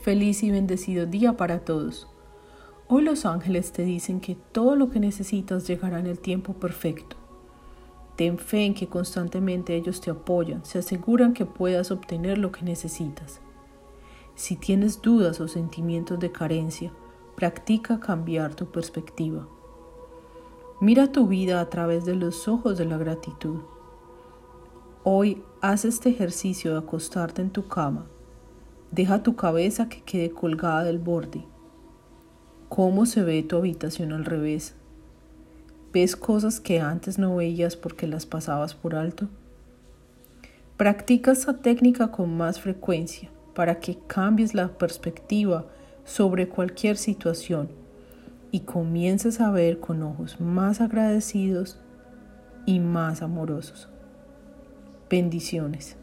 Feliz y bendecido día para todos. Hoy los ángeles te dicen que todo lo que necesitas llegará en el tiempo perfecto. Ten fe en que constantemente ellos te apoyan, se aseguran que puedas obtener lo que necesitas. Si tienes dudas o sentimientos de carencia, practica cambiar tu perspectiva. Mira tu vida a través de los ojos de la gratitud. Hoy haz este ejercicio de acostarte en tu cama. Deja tu cabeza que quede colgada del borde. ¿Cómo se ve tu habitación al revés? ¿Ves cosas que antes no veías porque las pasabas por alto? Practica esta técnica con más frecuencia para que cambies la perspectiva sobre cualquier situación y comiences a ver con ojos más agradecidos y más amorosos. Bendiciones.